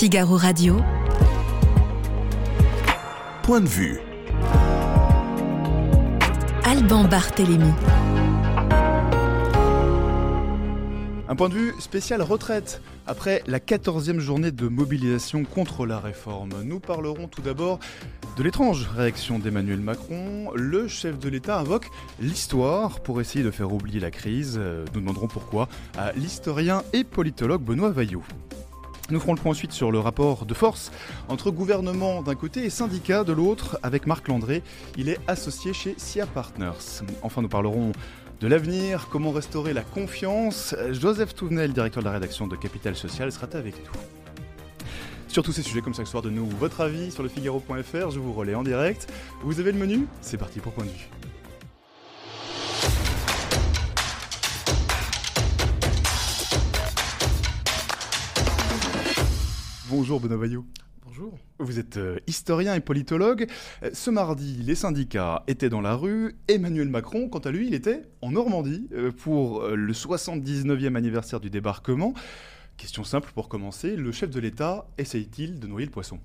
Figaro Radio. Point de vue. Alban Barthélémy. Un point de vue spécial retraite. Après la 14e journée de mobilisation contre la réforme, nous parlerons tout d'abord de l'étrange réaction d'Emmanuel Macron. Le chef de l'État invoque l'histoire pour essayer de faire oublier la crise. Nous demanderons pourquoi à l'historien et politologue Benoît Vaillot. Nous ferons le point ensuite sur le rapport de force entre gouvernement d'un côté et syndicat de l'autre avec Marc Landré. Il est associé chez SIA Partners. Enfin, nous parlerons de l'avenir, comment restaurer la confiance. Joseph Touvenel, directeur de la rédaction de Capital Social, sera avec nous. Sur tous ces sujets comme chaque soir de nous, votre avis sur le Figaro.fr, je vous relais en direct. Vous avez le menu C'est parti pour Point de vue. Bonjour Benoît Vaillot. Bonjour. Vous êtes euh, historien et politologue. Euh, ce mardi, les syndicats étaient dans la rue. Emmanuel Macron, quant à lui, il était en Normandie euh, pour le 79e anniversaire du débarquement. Question simple pour commencer, le chef de l'État essaye-t-il de noyer le poisson?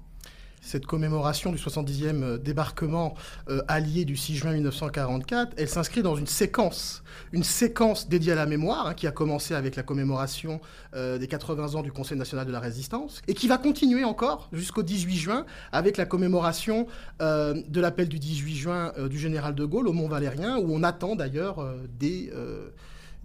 Cette commémoration du 70e euh, débarquement euh, allié du 6 juin 1944, elle s'inscrit dans une séquence, une séquence dédiée à la mémoire, hein, qui a commencé avec la commémoration euh, des 80 ans du Conseil national de la résistance, et qui va continuer encore jusqu'au 18 juin avec la commémoration de l'appel du 18 juin du général de Gaulle au Mont Valérien, où on attend d'ailleurs des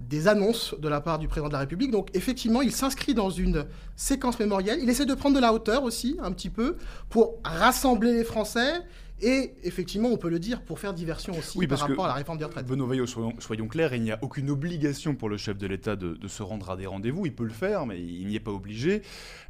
des annonces de la part du président de la République. Donc effectivement, il s'inscrit dans une séquence mémorielle. Il essaie de prendre de la hauteur aussi, un petit peu, pour rassembler les Français et effectivement, on peut le dire pour faire diversion aussi par rapport à la réforme des retraites. Benoît Vaillot, soyons, clairs, il n'y a aucune obligation pour le chef de l'État de, se rendre à des rendez-vous. Il peut le faire, mais il n'y est pas obligé.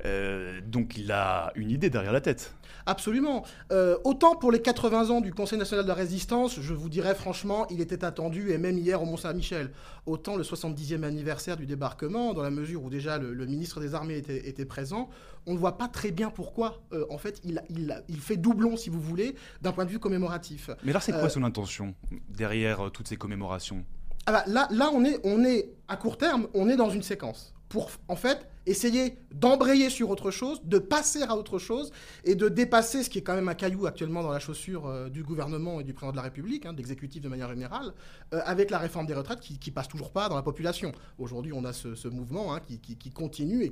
Euh, donc il a une idée derrière la tête. Absolument. Euh, autant pour les 80 ans du Conseil national de la résistance, je vous dirais franchement, il était attendu, et même hier au Mont-Saint-Michel. Autant le 70e anniversaire du débarquement, dans la mesure où déjà le, ministre des Armées était, présent, on ne voit pas très bien pourquoi, euh, en fait, il, il, fait doublon, si vous voulez, d'un point de vue commémoratif. Mais là, c'est quoi euh, son intention derrière toutes ces commémorations? Ah bah, là, là on, est, on est, à court terme, on est dans une séquence pour, en fait, essayer d'embrayer sur autre chose, de passer à autre chose et de dépasser ce qui est quand même un caillou actuellement dans la chaussure euh, du gouvernement et du président de la République, hein, d'exécutif de manière générale, euh, avec la réforme des retraites qui, qui passe toujours pas dans la population. Aujourd'hui, on a ce, mouvement hein, qui, continue et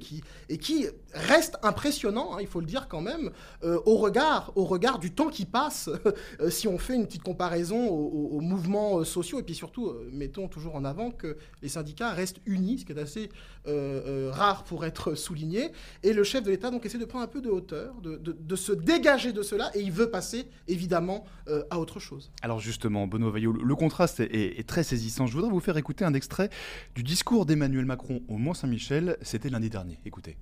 qui, reste impressionnant, hein, il faut le dire quand même, euh, au, regard, au regard du temps qui passe, si on fait une petite comparaison aux, aux mouvements sociaux et puis surtout, mettons toujours en avant que les syndicats restent unis, ce qui est assez rare pour être souligné. Et le chef de l'État donc essaie de prendre un peu de hauteur, de, se dégager de cela, et il veut passer évidemment euh, à autre chose. Alors justement, Benoît Vaillot, le contraste est, très saisissant. Je voudrais vous faire écouter un extrait du discours d'Emmanuel Macron au Mont-Saint-Michel. C'était lundi dernier. Écoutez.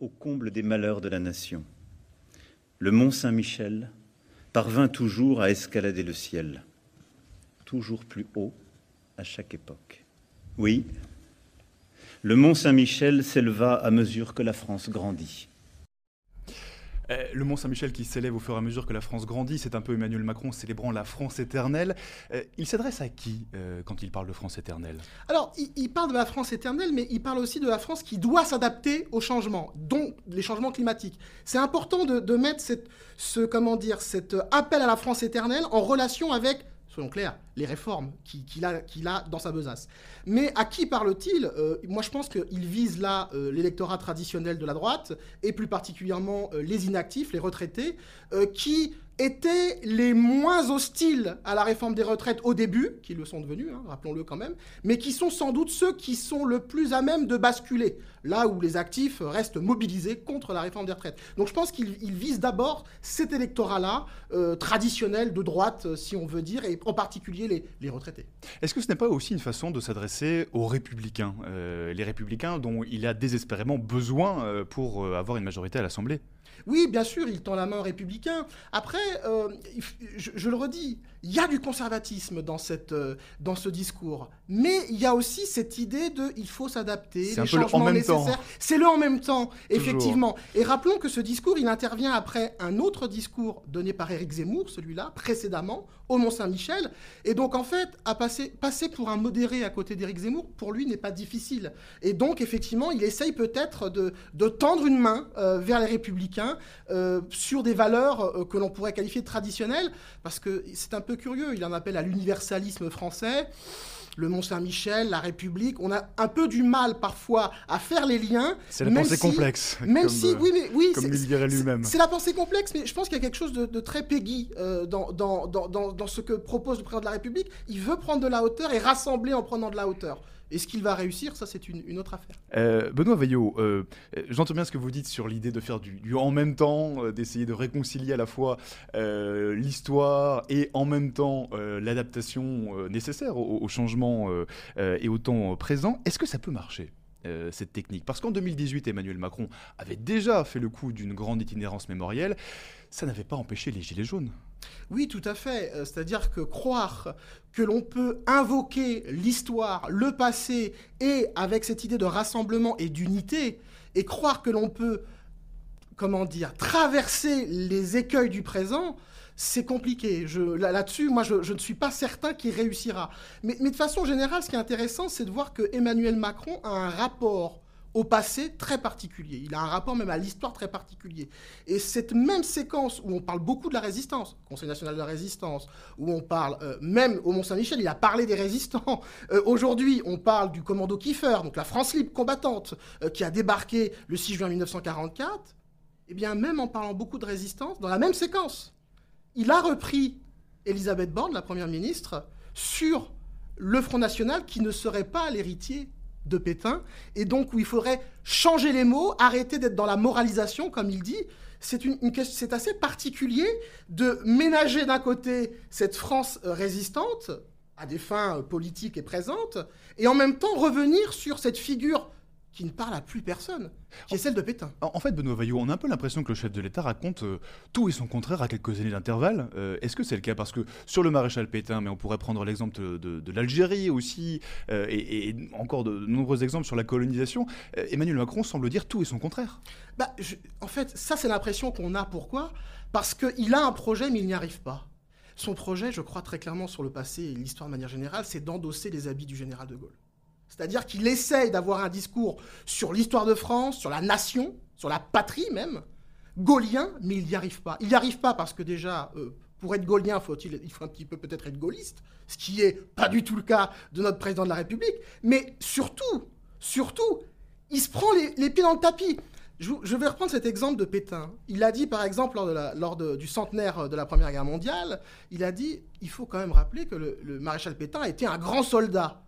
Au comble des malheurs de la nation, le Mont-Saint-Michel parvint toujours à escalader le ciel, toujours plus haut à chaque époque. Oui, le Mont Saint-Michel s'éleva à mesure que la France grandit. Euh, le Mont Saint-Michel qui s'élève au fur et à mesure que la France grandit, c'est un peu Emmanuel Macron célébrant la France éternelle. Euh, il s'adresse à qui euh, quand il parle de France éternelle? Alors, il, parle de la France éternelle, mais il parle aussi de la France qui doit s'adapter aux changements, dont les changements climatiques. C'est important de, mettre ce, comment dire, cet appel à la France éternelle en relation avec soyons clairs, les réformes qu'il a, dans sa besace. Mais à qui parle-t-il euh, Moi, je pense qu'il vise là euh, l'électorat traditionnel de la droite, et plus particulièrement euh, les inactifs, les retraités, qui étaient les moins hostiles à la réforme des retraites au début, qui le sont devenus, hein, rappelons-le quand même, mais qui sont sans doute ceux qui sont le plus à même de basculer, là où les actifs restent mobilisés contre la réforme des retraites. Donc je pense qu'il vise d'abord cet électorat-là, euh, traditionnel de droite, euh, si on veut dire, et en particulier les, les retraités. Est-ce que ce n'est pas aussi une façon de s'adresser aux républicains, euh, les républicains dont il a désespérément besoin pour avoir une majorité à l'Assemblée? Oui, bien sûr, il tend la main aux républicains. Après, euh, je, le redis, il y a du conservatisme dans, cette, euh, dans ce discours, mais il y a aussi cette idée de il faut s'adapter, les changements C'est le en même temps, effectivement. Et rappelons que ce discours, il intervient après un autre discours donné par Éric Zemmour, celui-là, précédemment, au Mont-Saint-Michel. Et donc, en fait, à passer, passer pour un modéré à côté d'Éric Zemmour, pour lui, n'est pas difficile. Et donc, effectivement, il essaye peut-être de, de, tendre une main euh, vers les républicains sur des valeurs que l'on pourrait qualifier de traditionnelles, parce que c'est un peu curieux. Il en appelle à l'universalisme français. Le Mont-Saint-Michel, la République, on a un peu du mal parfois à faire les liens. C'est la pensée complexe. Même si, oui, mais oui, comme il dirait lui-même. C'est la pensée complexe, mais je pense qu'il y a quelque chose de, très Peggy euh, dans, dans, dans, dans, ce que propose le président de la République. Il veut prendre de la hauteur et rassembler en prenant de la hauteur. Est-ce qu'il va réussir? Ça, c'est une, autre affaire. Euh, Benoît Veillot, euh, j'entends bien ce que vous dites sur l'idée de faire du, en même temps, euh, d'essayer de réconcilier à la fois l'histoire et en même temps l'adaptation nécessaire au, au changement et au temps présent. Est-ce que ça peut marcher cette technique? Parce qu'en 2018, Emmanuel Macron avait déjà fait le coup d'une grande itinérance mémorielle. Ça n'avait pas empêché les Gilets jaunes. Oui, tout à fait. Euh, c'est-à-dire que croire que l'on peut invoquer l'histoire, le passé, et avec cette idée de rassemblement et d'unité, et croire que l'on peut, comment dire, traverser les écueils du présent, c'est compliqué. Là-dessus, moi, je, ne suis pas certain qu'il réussira. Mais, mais, de façon générale, ce qui est intéressant, c'est de voir que Emmanuel Macron a un rapport au passé très particulier. Il a un rapport même à l'histoire très particulier. Et cette même séquence où on parle beaucoup de la résistance, Conseil national de la résistance, où on parle euh, même au Mont-Saint-Michel, il a parlé des résistants. Euh, aujourd'hui, on parle du commando Kiefer, donc la France libre combattante, euh, qui a débarqué le 6 juin 1944. Eh bien, même en parlant beaucoup de résistance, dans la même séquence, il a repris Elisabeth Borne, la première ministre, sur le Front National qui ne serait pas l'héritier de Pétain, et donc où il faudrait changer les mots, arrêter d'être dans la moralisation, comme il dit. C'est une, assez particulier de ménager d'un côté cette France résistante, à des fins politiques et présentes, et en même temps revenir sur cette figure qui ne parle à plus personne, qui est celle de Pétain. En fait, Benoît Vaillot, on a un peu l'impression que le chef de l'État raconte euh, tout et son contraire à quelques années d'intervalle. Euh, est-ce que c'est le cas? Parce que sur le maréchal Pétain, mais on pourrait prendre l'exemple de, l'Algérie aussi, euh, et, encore de, nombreux exemples sur la colonisation, Emmanuel Macron semble dire tout et son contraire. Bah, en fait, ça c'est l'impression qu'on a. Pourquoi? Parce qu'il a un projet, mais il n'y arrive pas. Son projet, je crois très clairement sur le passé et l'histoire de manière générale, c'est d'endosser les habits du général de Gaulle. C'est-à-dire qu'il essaye d'avoir un discours sur l'histoire de France, sur la nation, sur la patrie même, gaulien, mais il n'y arrive pas. Il n'y arrive pas parce que déjà, euh, pour être gaulien, il faut un petit peu peut-être être gaulliste, ce qui n'est pas du tout le cas de notre président de la République. Mais surtout, surtout, il se prend les, pieds dans le tapis. Je, vais reprendre cet exemple de Pétain. Il a dit, par exemple, lors, du centenaire de la Première Guerre mondiale, il a dit, il faut quand même rappeler que le maréchal Pétain a été un grand soldat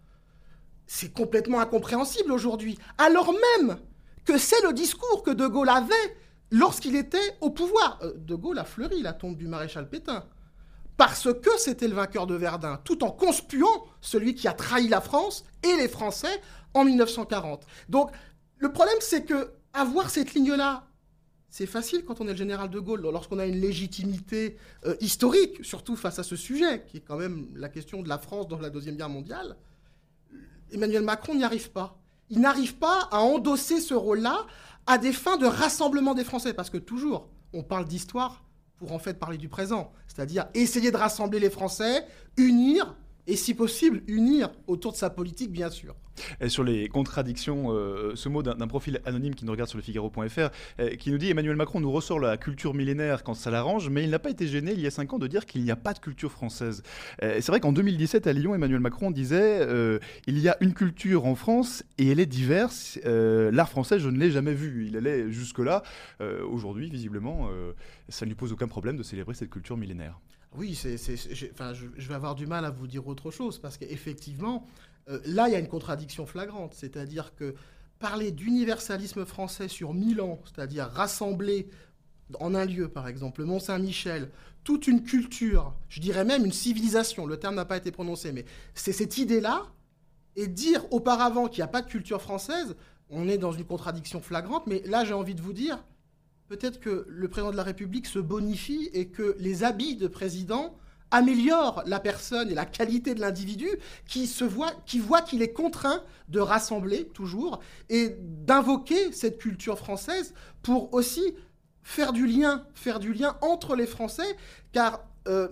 c'est complètement incompréhensible aujourd'hui, alors même que c'est le discours que De Gaulle avait lorsqu'il était au pouvoir. Euh, de Gaulle a fleuri la tombe du maréchal Pétain, parce que c'était le vainqueur de Verdun, tout en conspuant celui qui a trahi la France et les Français en 1940. Donc le problème, c'est que avoir cette ligne-là, c'est facile quand on est le général de Gaulle, lorsqu'on a une légitimité euh, historique, surtout face à ce sujet, qui est quand même la question de la France dans la Deuxième Guerre mondiale. Emmanuel Macron n'y arrive pas. Il n'arrive pas à endosser ce rôle-là à des fins de rassemblement des Français. Parce que toujours, on parle d'histoire pour en fait parler du présent. C'est-à-dire essayer de rassembler les Français, unir, et si possible, unir autour de sa politique, bien sûr. Sur les contradictions, euh, ce mot d'un profil anonyme qui nous regarde sur le Figaro.fr, euh, qui nous dit Emmanuel Macron nous ressort la culture millénaire quand ça l'arrange, mais il n'a pas été gêné il y a cinq ans de dire qu'il n'y a pas de culture française. Euh, c'est vrai qu'en 2017 à Lyon, Emmanuel Macron disait il y a une culture en France et elle est diverse. L'art français, je ne l'ai jamais vu. Il allait jusque-là. Aujourd'hui, visiblement, ça ne lui pose aucun problème de célébrer cette culture millénaire. Oui, c'est, enfin, je, vais avoir du mal à vous dire autre chose, parce qu'effectivement, euh, là, il y a une contradiction flagrante. C'est-à-dire que parler d'universalisme français sur mille ans, c'est-à-dire rassembler en un lieu, par exemple, le Mont-Saint-Michel, toute une culture, je dirais même une civilisation, le terme n'a pas été prononcé, mais c'est cette idée-là, et dire auparavant qu'il n'y a pas de culture française, on est dans une contradiction flagrante, mais là j'ai envie de vous dire, peut-être que le président de la République se bonifie et que les habits de président améliorent la personne et la qualité de l'individu qui se voit, qui qu'il est contraint de rassembler toujours et d'invoquer cette culture française pour aussi faire du lien, faire du entre les Français, car euh,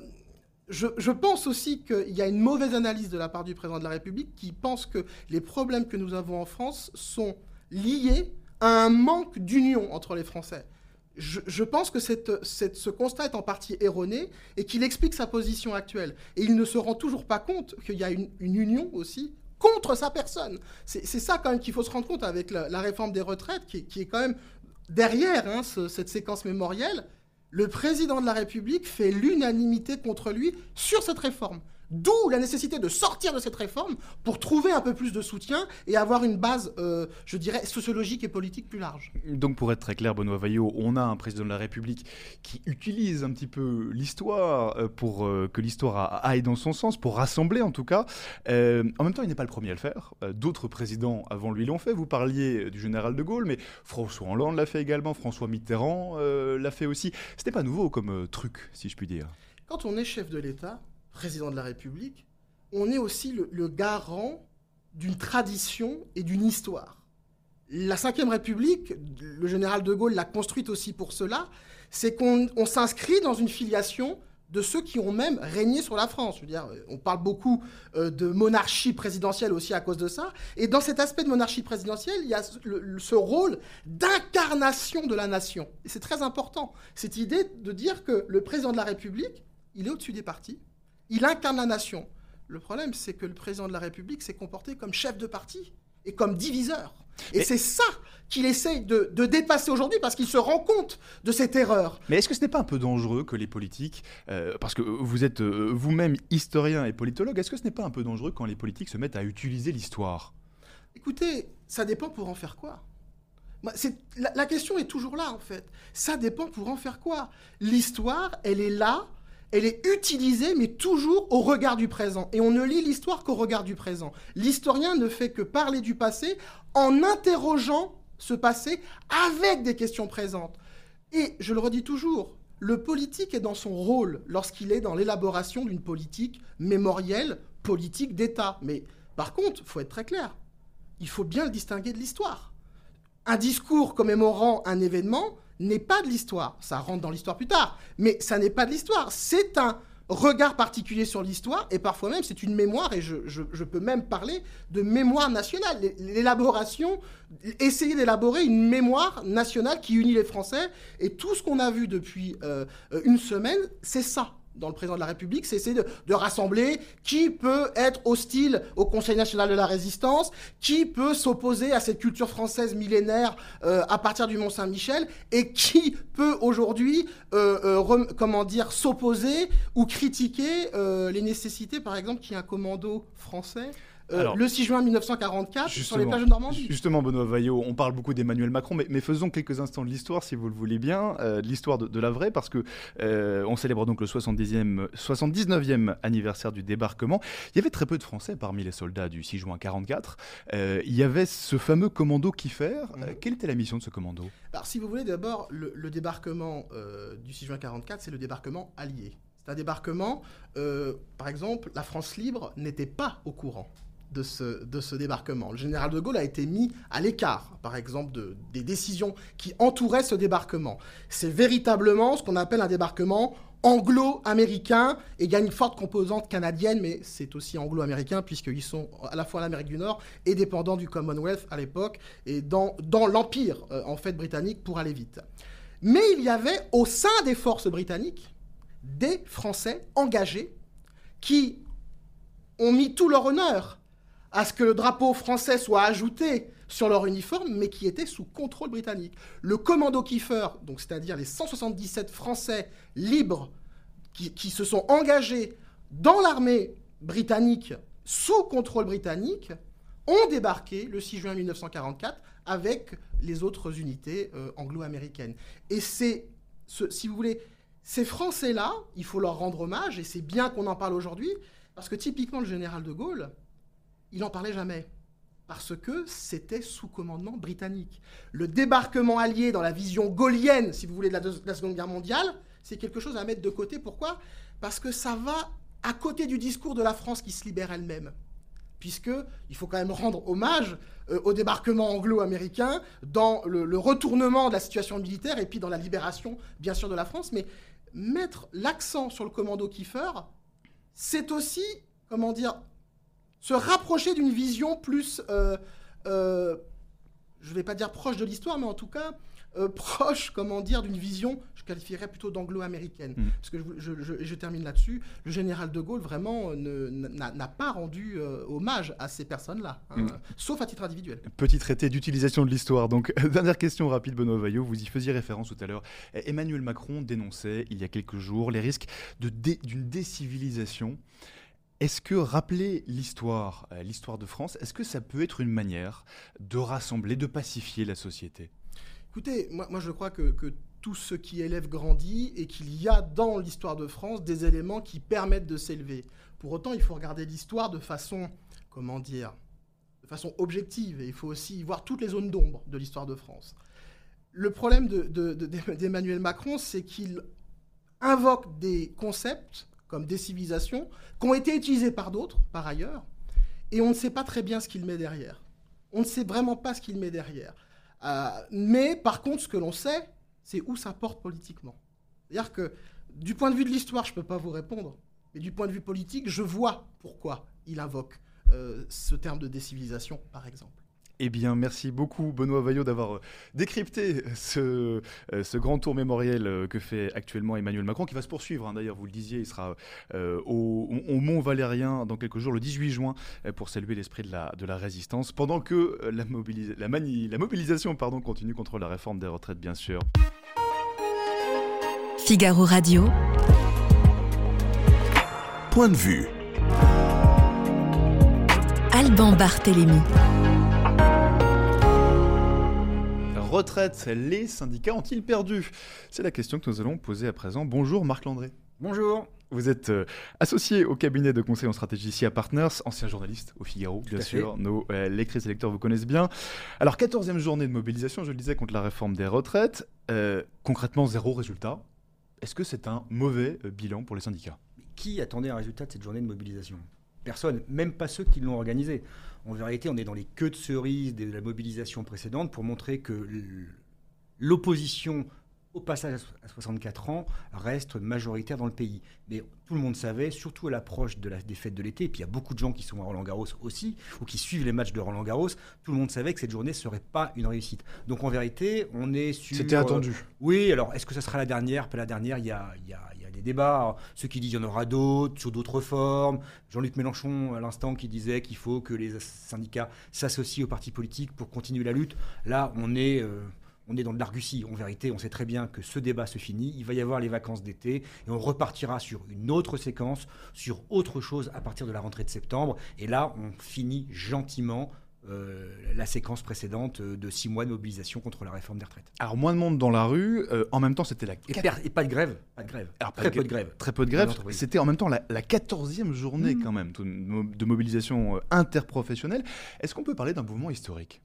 je, pense aussi qu'il y a une mauvaise analyse de la part du président de la République qui pense que les problèmes que nous avons en France sont liés à un manque d'union entre les Français. Je, pense que ce constat est en partie erroné et qu'il explique sa position actuelle. Et il ne se rend toujours pas compte qu'il y a une, union aussi contre sa personne. C'est ça quand même qu'il faut se rendre compte avec la, réforme des retraites, qui, est quand même derrière hein, cette séquence mémorielle le président de la République fait l'unanimité contre lui sur cette réforme. D'où la nécessité de sortir de cette réforme pour trouver un peu plus de soutien et avoir une base, euh, je dirais, sociologique et politique plus large. Donc pour être très clair, Benoît Vaillot, on a un président de la République qui utilise un petit peu l'histoire euh, pour euh, que l'histoire aille dans son sens, pour rassembler en tout cas. en même temps, il n'est pas le premier à le faire. D'autres présidents avant lui l'ont fait. Vous parliez du général de Gaulle, mais François Hollande l'a fait également, François Mitterrand l'a fait aussi. C'était pas nouveau comme truc, si je puis dire. Quand on est chef de l'État, président de la République, on est aussi le, garant d'une tradition et d'une histoire. La Ve République, le général de Gaulle l'a construite aussi pour cela, c'est qu'on s'inscrit dans une filiation de ceux qui ont même régné sur la France. Je veux dire, on parle beaucoup euh, de monarchie présidentielle aussi à cause de ça. Et dans cet aspect de monarchie présidentielle, il y a ce rôle d'incarnation de la nation. Et c'est très important, cette idée de dire que le président de la République, il est au-dessus des partis, il incarne la nation. Le problème, c'est que le président de la République s'est comporté comme chef de parti et comme diviseur. Et c'est ça qu'il essaye de, dépasser aujourd'hui parce qu'il se rend compte de cette erreur. Mais est-ce que ce n'est pas un peu dangereux que les politiques, euh, parce que vous êtes euh, vous-même historien et politologue, est-ce que ce n'est pas un peu dangereux quand les politiques se mettent à utiliser l'histoire? Écoutez, ça dépend pour en faire quoi. La, la question est toujours là en fait. Ça dépend pour en faire quoi. L'histoire, elle est là elle est utilisée, mais toujours au regard du présent. Et on ne lit l'histoire qu'au regard du présent. L'historien ne fait que parler du passé en interrogeant ce passé avec des questions présentes. Et je le redis toujours, le politique est dans son rôle lorsqu'il est dans l'élaboration d'une politique mémorielle, politique d'État. Mais par contre, il faut être très clair, il faut bien le distinguer de l'histoire. Un discours commémorant un événement, n'est pas de l'histoire. Ça rentre dans l'histoire plus tard, mais ça n'est pas de l'histoire. C'est un regard particulier sur l'histoire, et parfois même c'est une mémoire, et je, peux même parler de mémoire nationale. L'élaboration, essayer d'élaborer une mémoire nationale qui unit les Français, et tout ce qu'on a vu depuis euh, une semaine, c'est ça dans le président de la République, c'est essayer de, rassembler qui peut être hostile au Conseil national de la résistance, qui peut s'opposer à cette culture française millénaire euh, à partir du Mont Saint-Michel, et qui peut aujourd'hui, euh, euh, comment dire, s'opposer ou critiquer les nécessités, par exemple, qu'il y ait un commando français euh, le 6 juin 1944 sur les plages de Normandie. Justement, Benoît Vaillot, on parle beaucoup d'Emmanuel Macron, mais, faisons quelques instants de l'histoire, si vous le voulez bien, euh, de l'histoire de, la vraie, parce que euh, on célèbre donc le 70e, 79e anniversaire du débarquement. Il y avait très peu de Français parmi les soldats du 6 juin 44. il y avait ce fameux commando Kiefer. Mhm. quelle était la mission de ce commando? Alors, si vous voulez, d'abord, le, débarquement du 6 juin 44, c'est le débarquement allié. C'est un débarquement, par exemple, la France libre n'était pas au courant de ce, de ce débarquement. Le général de Gaulle a été mis à l'écart, par exemple, de, des décisions qui entouraient ce débarquement. C'est véritablement ce qu'on appelle un débarquement anglo-américain, et il y a une forte composante canadienne, mais c'est aussi anglo-américain, puisqu'ils sont à la fois en Amérique du Nord et dépendants du Commonwealth à l'époque, et dans, dans l'Empire, euh, en fait, britannique, pour aller vite. Mais il y avait, au sein des forces britanniques, des Français engagés qui ont mis tout leur honneur à ce que le drapeau français soit ajouté sur leur uniforme, mais qui était sous contrôle britannique. Le commando Kiefer, donc c'est-à-dire les 177 Français libres qui, se sont engagés dans l'armée britannique sous contrôle britannique, ont débarqué le 6 juin 1944 avec les autres unités euh, anglo-américaines. Et c'est, si vous voulez, ces Français-là, il faut leur rendre hommage, et c'est bien qu'on en parle aujourd'hui, parce que typiquement le général de Gaulle, il n'en parlait jamais. parce que c'était sous commandement britannique. Le débarquement allié dans la vision gaulienne, si vous voulez, de la, de la Seconde Guerre mondiale, c'est quelque chose à mettre de côté. Pourquoi? Parce que ça va à côté du discours de la France qui se libère elle-même. Puisque il faut quand même rendre hommage euh, au débarquement anglo-américain, dans le, le retournement de la situation militaire et puis dans la libération, bien sûr, de la France. Mais mettre l'accent sur le commando Kiefer, c'est aussi, comment dire, se rapprocher d'une vision plus, euh, euh, je ne vais pas dire proche de l'histoire, mais en tout cas euh, proche, comment dire, d'une vision, je qualifierais plutôt d'anglo-américaine. Mm. Parce que je, je- je- je termine là-dessus, le général de Gaulle vraiment n'a pas rendu euh, hommage à ces personnes-là, hein, Mm. sauf à titre individuel. Petit traité d'utilisation de l'histoire. Donc, dernière question rapide, Benoît Vaillot. Vous y faisiez référence tout à l'heure. Eh, Emmanuel Macron dénonçait il y a quelques jours les risques dé- d'une décivilisation. Est-ce que rappeler l'histoire, euh, l'histoire de France, est-ce que ça peut être une manière de rassembler, de pacifier la société? Écoutez, moi, je crois que, tout ce qui élève grandit et qu'il y a dans l'histoire de France des éléments qui permettent de s'élever. Pour autant, il faut regarder l'histoire de façon, comment dire, de façon objective et il faut aussi voir toutes les zones d'ombre de l'histoire de France. Le problème de- de- de- d'Emmanuel Macron, c'est qu'il invoque des concepts comme décivilisation qui ont été utilisés par d'autres, par ailleurs, et on ne sait pas très bien ce qu'il met derrière. On ne sait vraiment pas ce qu'il met derrière. Euh, mais par contre, ce que l'on sait, c'est où ça porte politiquement. C'est-à-dire que du point de vue de l'histoire, je ne peux pas vous répondre. Mais du point de vue politique, je vois pourquoi il invoque euh, ce terme de décivilisation, par exemple. Eh bien, merci beaucoup, Benoît Vaillot, d'avoir euh, décrypté ce, euh, ce grand tour mémoriel euh, que fait actuellement Emmanuel Macron, qui va se poursuivre. hein. D'ailleurs, vous le disiez, il sera euh, au, au Mont Valérien dans quelques jours, le 18 juin, euh, pour saluer l'esprit de la, de la résistance, pendant que euh, la, mobilisa- la, mani- la mobilisation pardon, continue contre la réforme des retraites, bien sûr. Figaro Radio. Point de vue. Alban Barthélémy. Retraite, les syndicats ont-ils perdu? C'est la question que nous allons poser à présent. Bonjour Marc Landré. Bonjour. Vous êtes euh, associé au cabinet de conseil en stratégie SIA Partners, ancien journaliste au Figaro, bien sûr. Nos euh, lectrices et lecteurs vous connaissent bien. Alors, 14e journée de mobilisation, je le disais, contre la réforme des retraites. Euh, concrètement, zéro résultat. Est-ce que c'est un mauvais euh, bilan pour les syndicats? Qui attendait un résultat de cette journée de mobilisation? Personne, même pas ceux qui l'ont organisée. En vérité, on est dans les queues de cerises de la mobilisation précédente pour montrer que l'opposition au passage à 64 ans reste majoritaire dans le pays. Mais tout le monde savait, surtout à l'approche de la, des fêtes de l'été, et puis il y a beaucoup de gens qui sont à Roland Garros aussi, ou qui suivent les matchs de Roland Garros, tout le monde savait que cette journée ne serait pas une réussite. Donc en vérité, on est sur... C'était euh, attendu. Oui, alors est-ce que ça sera la dernière? Pas la dernière, il y a, y a des débats. Ceux qui disent qu'il y en aura d'autres, sur d'autres formes. Jean-Luc Mélenchon, à l'instant, qui disait qu'il faut que les syndicats s'associent aux partis politiques pour continuer la lutte. Là, on est, euh, on est dans de l'argutie. En vérité, on sait très bien que ce débat se finit. Il va y avoir les vacances d'été et on repartira sur une autre séquence, sur autre chose à partir de la rentrée de septembre. Et là, on finit gentiment. Euh, la séquence précédente euh, de six mois de mobilisation contre la réforme des retraites. Alors, moins de monde dans la rue. euh, en même temps, c'était la Et, per- et pas de grève. Pas de grève. Alors, Très peu de grève. Très peu de l'entreprise. C'était en même temps la, la 14e journée, Mhm. quand même, de mobilisation interprofessionnelle. Est-ce qu'on peut parler d'un mouvement historique?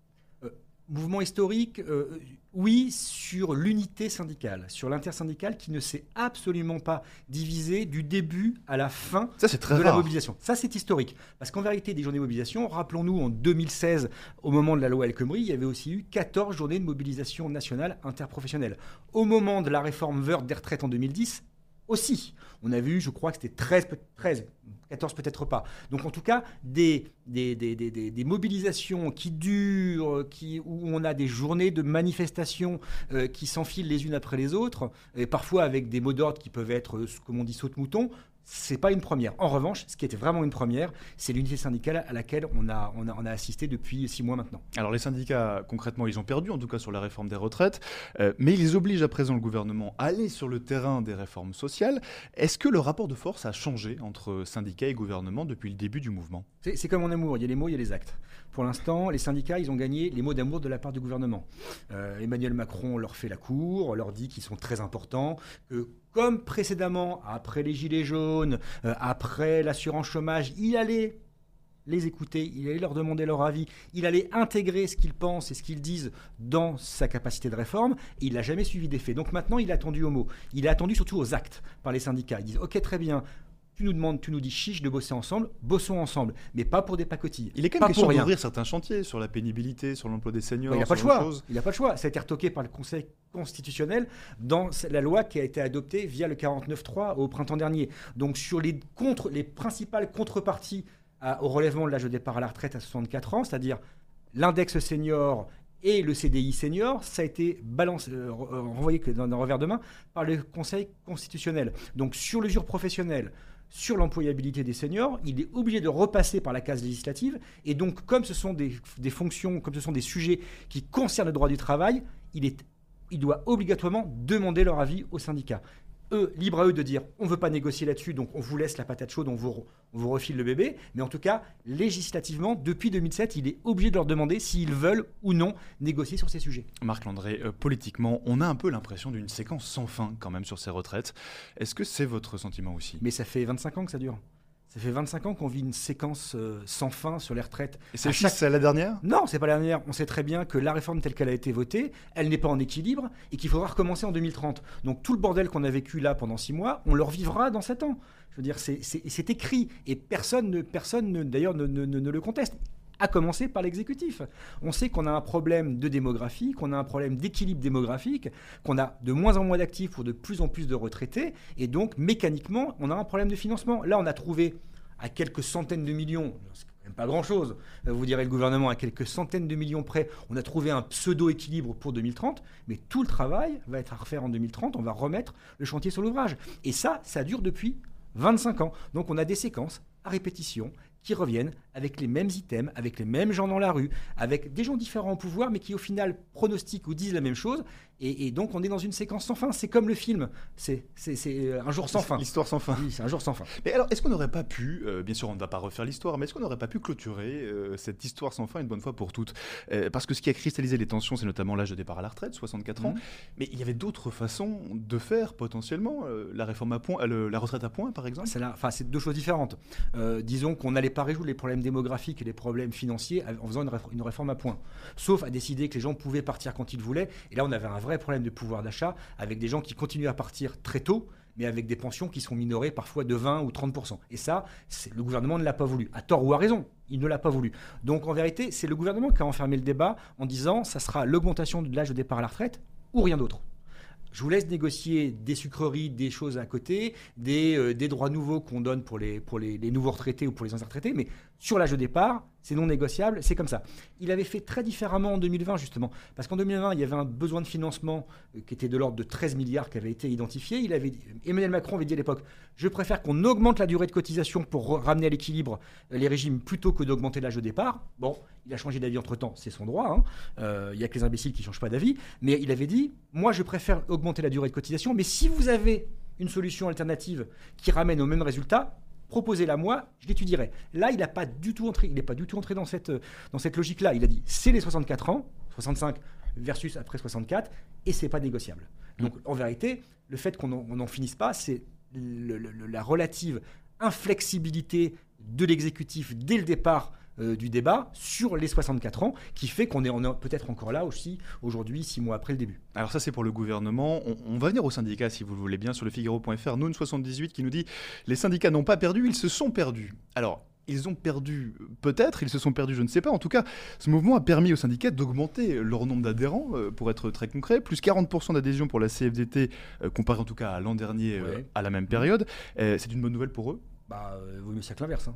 Mouvement historique, euh, oui, sur l'unité syndicale, sur l'intersyndicale qui ne s'est absolument pas divisée du début à la fin Ça, c'est très de la mobilisation. Ça, c'est historique. Parce qu'en vérité, des journées de mobilisation, rappelons-nous, en 2016, au moment de la loi El Khomri, il y avait aussi eu 14 journées de mobilisation nationale interprofessionnelle. Au moment de la réforme Wörth des retraites en 2010, aussi. On a vu, je crois que c'était 13, peut- 13, 14 peut-être pas. Donc en tout cas, des- des mobilisations qui durent, qui, où on a des journées de manifestations euh, qui s'enfilent les unes après les autres, et parfois avec des mots d'ordre qui peuvent être, euh, comme on dit, saute-mouton. C'est pas une première. En revanche, ce qui était vraiment une première, c'est l'unité syndicale à laquelle on a, on, a, on a assisté depuis six mois maintenant. Alors les syndicats, concrètement, ils ont perdu, en tout cas sur la réforme des retraites, euh, mais ils obligent à présent le gouvernement à aller sur le terrain des réformes sociales. Est-ce que le rapport de force a changé entre syndicats et gouvernement depuis le début du mouvement? C'est c'est comme en amour, il y a les mots, il y a les actes. Pour l'instant, les syndicats, ils ont gagné les mots d'amour de la part du gouvernement. Euh, Emmanuel Macron leur fait la cour, leur dit qu'ils sont très importants, que comme précédemment, après les gilets jaunes, euh, après l'assurance chômage, il allait les écouter, il allait leur demander leur avis, il allait intégrer ce qu'ils pensent et ce qu'ils disent dans sa capacité de réforme, et il n'a jamais suivi des faits. Donc maintenant, il a attendu au mot. Il a attendu surtout aux actes par les syndicats. Ils disent, ok, très bien, tu nous demandes, tu nous dis chiche de bosser ensemble, bossons ensemble, mais pas pour des pacotilles. Il est quand même question d'ouvrir certains chantiers sur la pénibilité, sur l'emploi des seniors. il n'a pas le choix. Il n'a pas le choix. Ça a été retoqué par le Conseil constitutionnel dans la loi qui a été adoptée via le 49.3 au printemps dernier. Donc sur les, contre, les principales contreparties au relèvement de l'âge de départ à la retraite à 64 ans, c'est-à-dire l'index senior et le CDI senior, ça a été balancé, euh, renvoyé d'un revers de main par le Conseil constitutionnel. Donc sur l'usure professionnelle, sur l'employabilité des seniors, il est obligé de repasser par la case législative. Et donc, comme ce sont des, fonctions, comme ce sont des sujets qui concernent le droit du travail, il, il doit obligatoirement demander leur avis au syndicat eux, libre à eux de dire on ne veut pas négocier là-dessus, donc on vous laisse la patate chaude, on vous, on vous refile le bébé. Mais en tout cas, législativement, depuis 2007, il est obligé de leur demander s'ils veulent ou non négocier sur ces sujets. Marc Landré, euh, politiquement, on a un peu l'impression d'une séquence sans fin quand même sur ces retraites. Est-ce que c'est votre sentiment aussi? Mais ça fait 25 ans que ça dure. Ça fait 25 ans qu'on vit une séquence euh, sans fin sur les retraites. Et c'est chaque... la dernière? Non, c'est pas la dernière. On sait très bien que la réforme telle qu'elle a été votée, elle n'est pas en équilibre et qu'il faudra recommencer en 2030. Donc tout le bordel qu'on a vécu là pendant 6 mois, on le revivra dans 7 ans. Je veux dire, c'est écrit et personne, personne d'ailleurs ne, ne le conteste à commencer par l'exécutif. On sait qu'on a un problème de démographie, qu'on a un problème d'équilibre démographique, qu'on a de moins en moins d'actifs pour de plus en plus de retraités, et donc mécaniquement, on a un problème de financement. Là, on a trouvé à quelques centaines de millions, c'est quand même pas grand-chose, vous direz le gouvernement, à quelques centaines de millions près, on a trouvé un pseudo-équilibre pour 2030, mais tout le travail va être à refaire en 2030, on va remettre le chantier sur l'ouvrage. Et ça, ça dure depuis 25 ans. Donc on a des séquences à répétition qui reviennent avec les mêmes items, avec les mêmes gens dans la rue, avec des gens différents au pouvoir, mais qui au final pronostiquent ou disent la même chose. Et, donc on est dans une séquence sans fin. C'est comme le film. C'est euh, un jour sans fin. L'histoire sans fin. Oui, c'est un jour sans fin. Mais alors, est-ce qu'on n'aurait pas pu, euh, bien sûr, on ne va pas refaire l'histoire, mais est-ce qu'on n'aurait pas pu clôturer euh, cette histoire sans fin une bonne fois pour toutes? Parce que ce qui a cristallisé les tensions, c'est notamment l'âge de départ à la retraite, 64 ans. Mhm. Mais il y avait d'autres façons de faire potentiellement la réforme à point, la retraite à point, par exemple? C'est enfin, c'est deux choses différentes. disons qu'on n'allait pas résoudre les problèmes démographiques et les problèmes financiers en faisant une, réforme à point, sauf à décider que les gens pouvaient partir quand ils voulaient. Et là, on avait un vrai problème de pouvoir d'achat avec des gens qui continuent à partir très tôt mais avec des pensions qui sont minorées parfois de 20 ou 30% Et ça, le gouvernement ne l'a pas voulu, à tort ou à raison, il ne l'a pas voulu. Donc en vérité, c'est le gouvernement qui a enfermé le débat en disant ça sera l'augmentation de l'âge de départ à la retraite ou rien d'autre. Je vous laisse négocier des sucreries, des choses à côté, des, euh, droits nouveaux qu'on donne pour les, les, nouveaux retraités ou pour les anciens retraités, mais sur l'âge de départ, c'est non négociable, c'est comme ça. Il avait fait très différemment en 2020, justement, parce qu'en 2020, il y avait un besoin de financement euh, qui était de l'ordre de 13 milliards qui avait été identifié. Il avait, Emmanuel Macron avait dit à l'époque Je préfère qu'on augmente la durée de cotisation pour ramener à l'équilibre euh, les régimes plutôt que d'augmenter l'âge de départ. Bon, il a changé d'avis entre temps, c'est son droit. Hein. Euh, il n'y a que les imbéciles qui ne changent pas d'avis. Mais il avait dit Moi, je préfère augmenter la durée de cotisation, mais si vous avez une solution alternative qui ramène au même résultat, proposez-la moi, je l'étudierai. Là, il n'est pas du tout entré, il n'est pas du tout entré dans cette, dans cette logique-là. Il a dit, c'est les 64 ans, 65 versus après 64, et c'est pas négociable. Donc, en vérité, le fait qu'on n'en finisse pas, c'est la relative inflexibilité de l'exécutif dès le départ euh, du débat sur les 64 ans, qui fait qu'on est, peut-être encore là aussi aujourd'hui, six mois après le début. Alors ça c'est pour le gouvernement. On, va venir au syndicat si vous le voulez bien sur le Figaro.fr. Noun78 qui nous dit les syndicats n'ont pas perdu, ils se sont perdus. Alors ils ont perdu, peut-être, ils se sont perdus, je ne sais pas. En tout cas, ce mouvement a permis aux syndicats d'augmenter leur nombre d'adhérents, euh, pour être très concret, plus 40% d'adhésion pour la CFDT, euh, comparé en tout cas à l'an dernier, à la même période. c'est une bonne nouvelle pour eux? Bah, vaut mieux ça que l'inverse. Hein.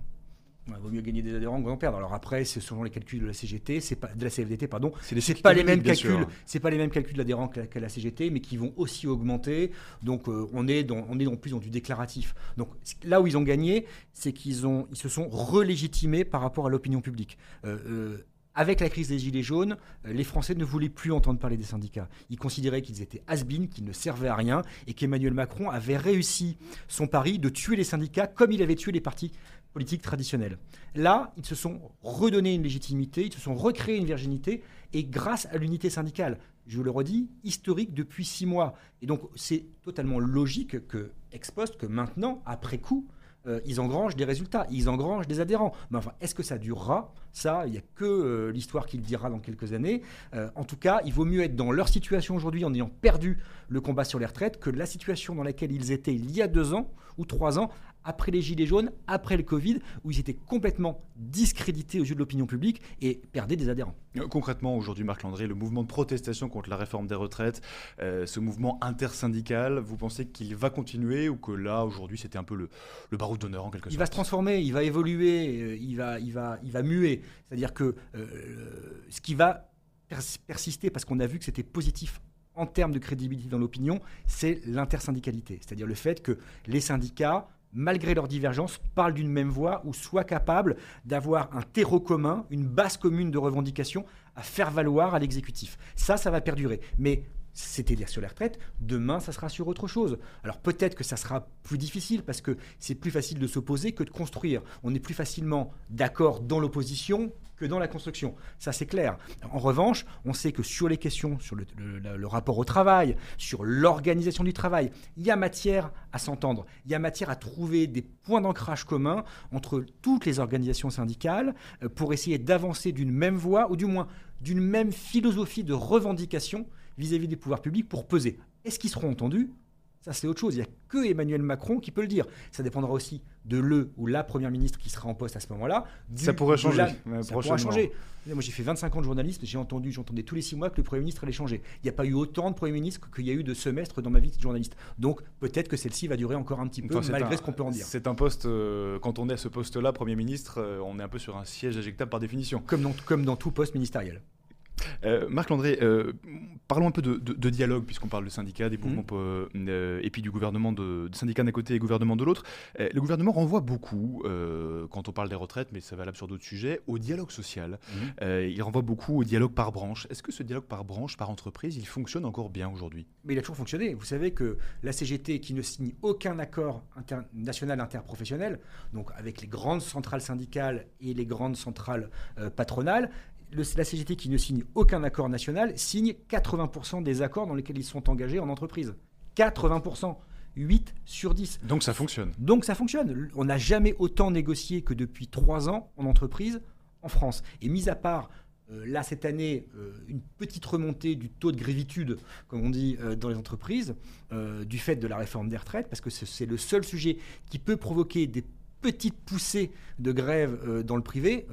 Il vaut mieux gagner des adhérents que d'en perdre. Alors après, c'est selon les calculs de la CGT, c'est pas de la CFDT, pardon. C'est pas les mêmes calculs. C'est pas les mêmes calculs d'adhérents que, la CGT, mais qui vont aussi augmenter. Donc euh, on est dans, on est en plus dans du déclaratif. Donc là où ils ont gagné, c'est qu'ils ont, ils se sont relégitimés par rapport à l'opinion publique. Euh, euh, avec la crise des Gilets jaunes, les Français ne voulaient plus entendre parler des syndicats. Ils considéraient qu'ils étaient has qu'ils ne servaient à rien, et qu'Emmanuel Macron avait réussi son pari de tuer les syndicats comme il avait tué les partis politique traditionnelle. Là, ils se sont redonnés une légitimité, ils se sont recréés une virginité, et grâce à l'unité syndicale, je vous le redis, historique depuis six mois. Et donc, c'est totalement logique que, ex post, que maintenant, après coup, euh, ils engrangent des résultats, ils engrangent des adhérents. Mais enfin, est-ce que ça durera? Ça, il n'y a que euh, l'histoire qui le dira dans quelques années. Euh, en tout cas, il vaut mieux être dans leur situation aujourd'hui en ayant perdu le combat sur les retraites que la situation dans laquelle ils étaient il y a deux ans ou trois ans après les Gilets jaunes, après le Covid, où ils étaient complètement discrédités aux yeux de l'opinion publique et perdaient des adhérents. Euh, concrètement, aujourd'hui, Marc Landry, le mouvement de protestation contre la réforme des retraites, euh, ce mouvement intersyndical, vous pensez qu'il va continuer ou que là, aujourd'hui, c'était un peu le, le barreau d'honneur en quelque sorte Il va se transformer, il va évoluer, euh, il va, il va, il va muer. C'est-à-dire que ce qui va persister, parce qu'on a vu que c'était positif en termes de crédibilité dans l'opinion, c'est l'intersyndicalité. C'est-à-dire le fait que les syndicats malgré leurs divergences, parlent d'une même voix ou soient capables d'avoir un terreau commun, une base commune de revendication à faire valoir à l'exécutif. Ça, ça va perdurer. Mais c'était dire sur les retraites, demain ça sera sur autre chose. Alors peut-être que ça sera plus difficile parce que c'est plus facile de s'opposer que de construire. On est plus facilement d'accord dans l'opposition que dans la construction. Ça, c'est clair. En revanche, on sait que sur les questions, sur le, le rapport au travail, sur l'organisation du travail, il y a matière à s'entendre. Il y a matière à trouver des points d'ancrage communs entre toutes les organisations syndicales euh, pour essayer d'avancer d'une même voie ou du moins d'une même philosophie de revendication vis-à-vis des pouvoirs publics pour peser. Est-ce qu'ils seront entendus? Ça, c'est autre chose. Il n'y a que Emmanuel Macron qui peut le dire. Ça dépendra aussi de le ou la première ministre qui sera en poste à ce moment-là. Ça pourrait changer. ça pourrait changer. Moi, j'ai fait 25 ans de journalisme. J'ai entendu, j'entendais tous les six mois que le Premier ministre allait changer. Il n'y a pas eu autant de Premier ministres qu'il y a eu de semestres dans ma vie de journaliste. Donc, peut-être que celle-ci va durer encore un petit peu, malgré ce qu'on peut en dire. C'est un poste, euh, quand on est à ce poste-là, Premier ministre, euh, on est un peu sur un siège éjectable par définition. Comme dans, comme dans tout poste ministériel. Euh, Marc Landré, euh, parlons un peu de, dialogue, puisqu'on parle de syndicats, des mmh. mouvements, euh, et puis du gouvernement, de, syndicats d'un côté et gouvernement de l'autre. le gouvernement renvoie beaucoup, quand on parle des retraites, mais ça valable sur d'autres sujets, au dialogue social. Mmh. il renvoie beaucoup au dialogue par branche. Est-ce que ce dialogue par branche, par entreprise, il fonctionne encore bien aujourd'hui? Mais il a toujours fonctionné. Vous savez que la CGT, qui ne signe aucun accord national interprofessionnel, donc avec les grandes centrales syndicales et les grandes centrales patronales, la CGT qui ne signe aucun accord national signe 80% des accords dans lesquels ils sont engagés en entreprise. 80%. 8 sur 10. Donc ça fonctionne. Donc ça fonctionne. On n'a jamais autant négocié que depuis 3 ans en entreprise en France. Et mis à part euh, là, cette année, euh, une petite remontée du taux de grévitude, comme on dit euh, dans les entreprises, du fait de la réforme des retraites, parce que c'est le seul sujet qui peut provoquer des petites poussées de grève dans le privé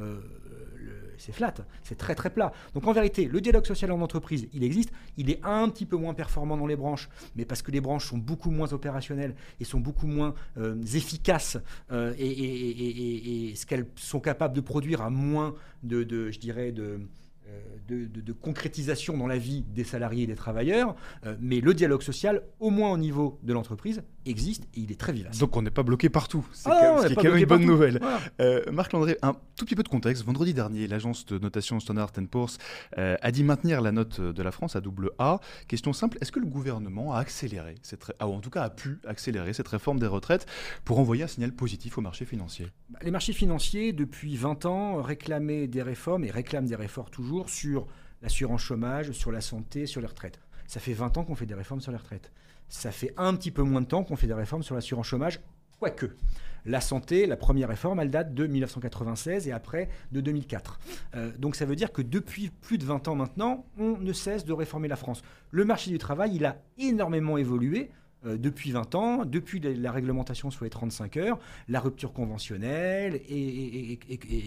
c'est flat, c'est très très plat. Donc en vérité, le dialogue social en entreprise, il existe, il est un petit peu moins performant dans les branches, mais parce que les branches sont beaucoup moins opérationnelles et sont beaucoup moins euh, efficaces euh, et, ce qu'elles sont capables de produire à moins de je dirais, de euh, de, concrétisation dans la vie des salariés et des travailleurs, mais le dialogue social, au moins au niveau de l'entreprise, existe et il est très vivace. Donc on n'est pas bloqué partout, c'est ah quand, même une bonne nouvelle. Euh, Marc Landré, un tout petit peu de contexte. Vendredi dernier, l'agence de notation Standard Poor's a dit maintenir la note de la France à double A. Question simple, est-ce que le gouvernement a accéléré, cette, ou en tout cas a pu accélérer cette réforme des retraites pour envoyer un signal positif aux marchés financiers? Bah, Les marchés financiers, depuis 20 ans, réclamaient des réformes et réclament des réformes toujours sur l'assurance chômage, sur la santé, sur les retraites. Ça fait 20 ans qu'on fait des réformes sur les retraites. Ça fait un petit peu moins de temps qu'on fait des réformes sur l'assurance chômage, quoique. La santé, la première réforme, elle date de 1996 et après de 2004. Euh, donc ça veut dire que depuis plus de 20 ans maintenant, on ne cesse de réformer la France. Le marché du travail, il a énormément évolué. Euh, depuis 20 ans, depuis la, réglementation sur les 35 heures, la rupture conventionnelle et,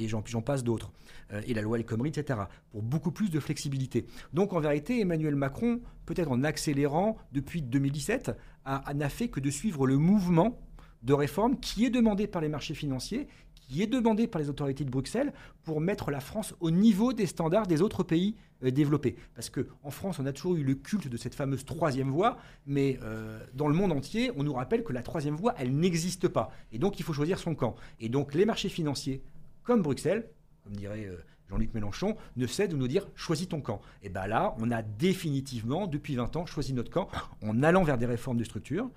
j'en passe d'autres, euh, et la loi El Khomri, etc., pour beaucoup plus de flexibilité. Donc en vérité, Emmanuel Macron, peut-être en accélérant depuis 2017, n'a fait que de suivre le mouvement de réforme qui est demandé par les marchés financiers, qui est demandé par les autorités de Bruxelles pour mettre la France au niveau des standards des autres pays euh, développés. Parce qu'en France, on a toujours eu le culte de cette fameuse troisième voie, mais euh, dans le monde entier, on nous rappelle que la troisième voie, elle n'existe pas. Et donc, il faut choisir son camp. Et donc, les marchés financiers, comme Bruxelles, comme dirait euh, Jean-Luc Mélenchon, ne cède de nous dire choisis ton camp. Et bien là, on a définitivement, depuis 20 ans, choisi notre camp en allant vers des réformes de structure,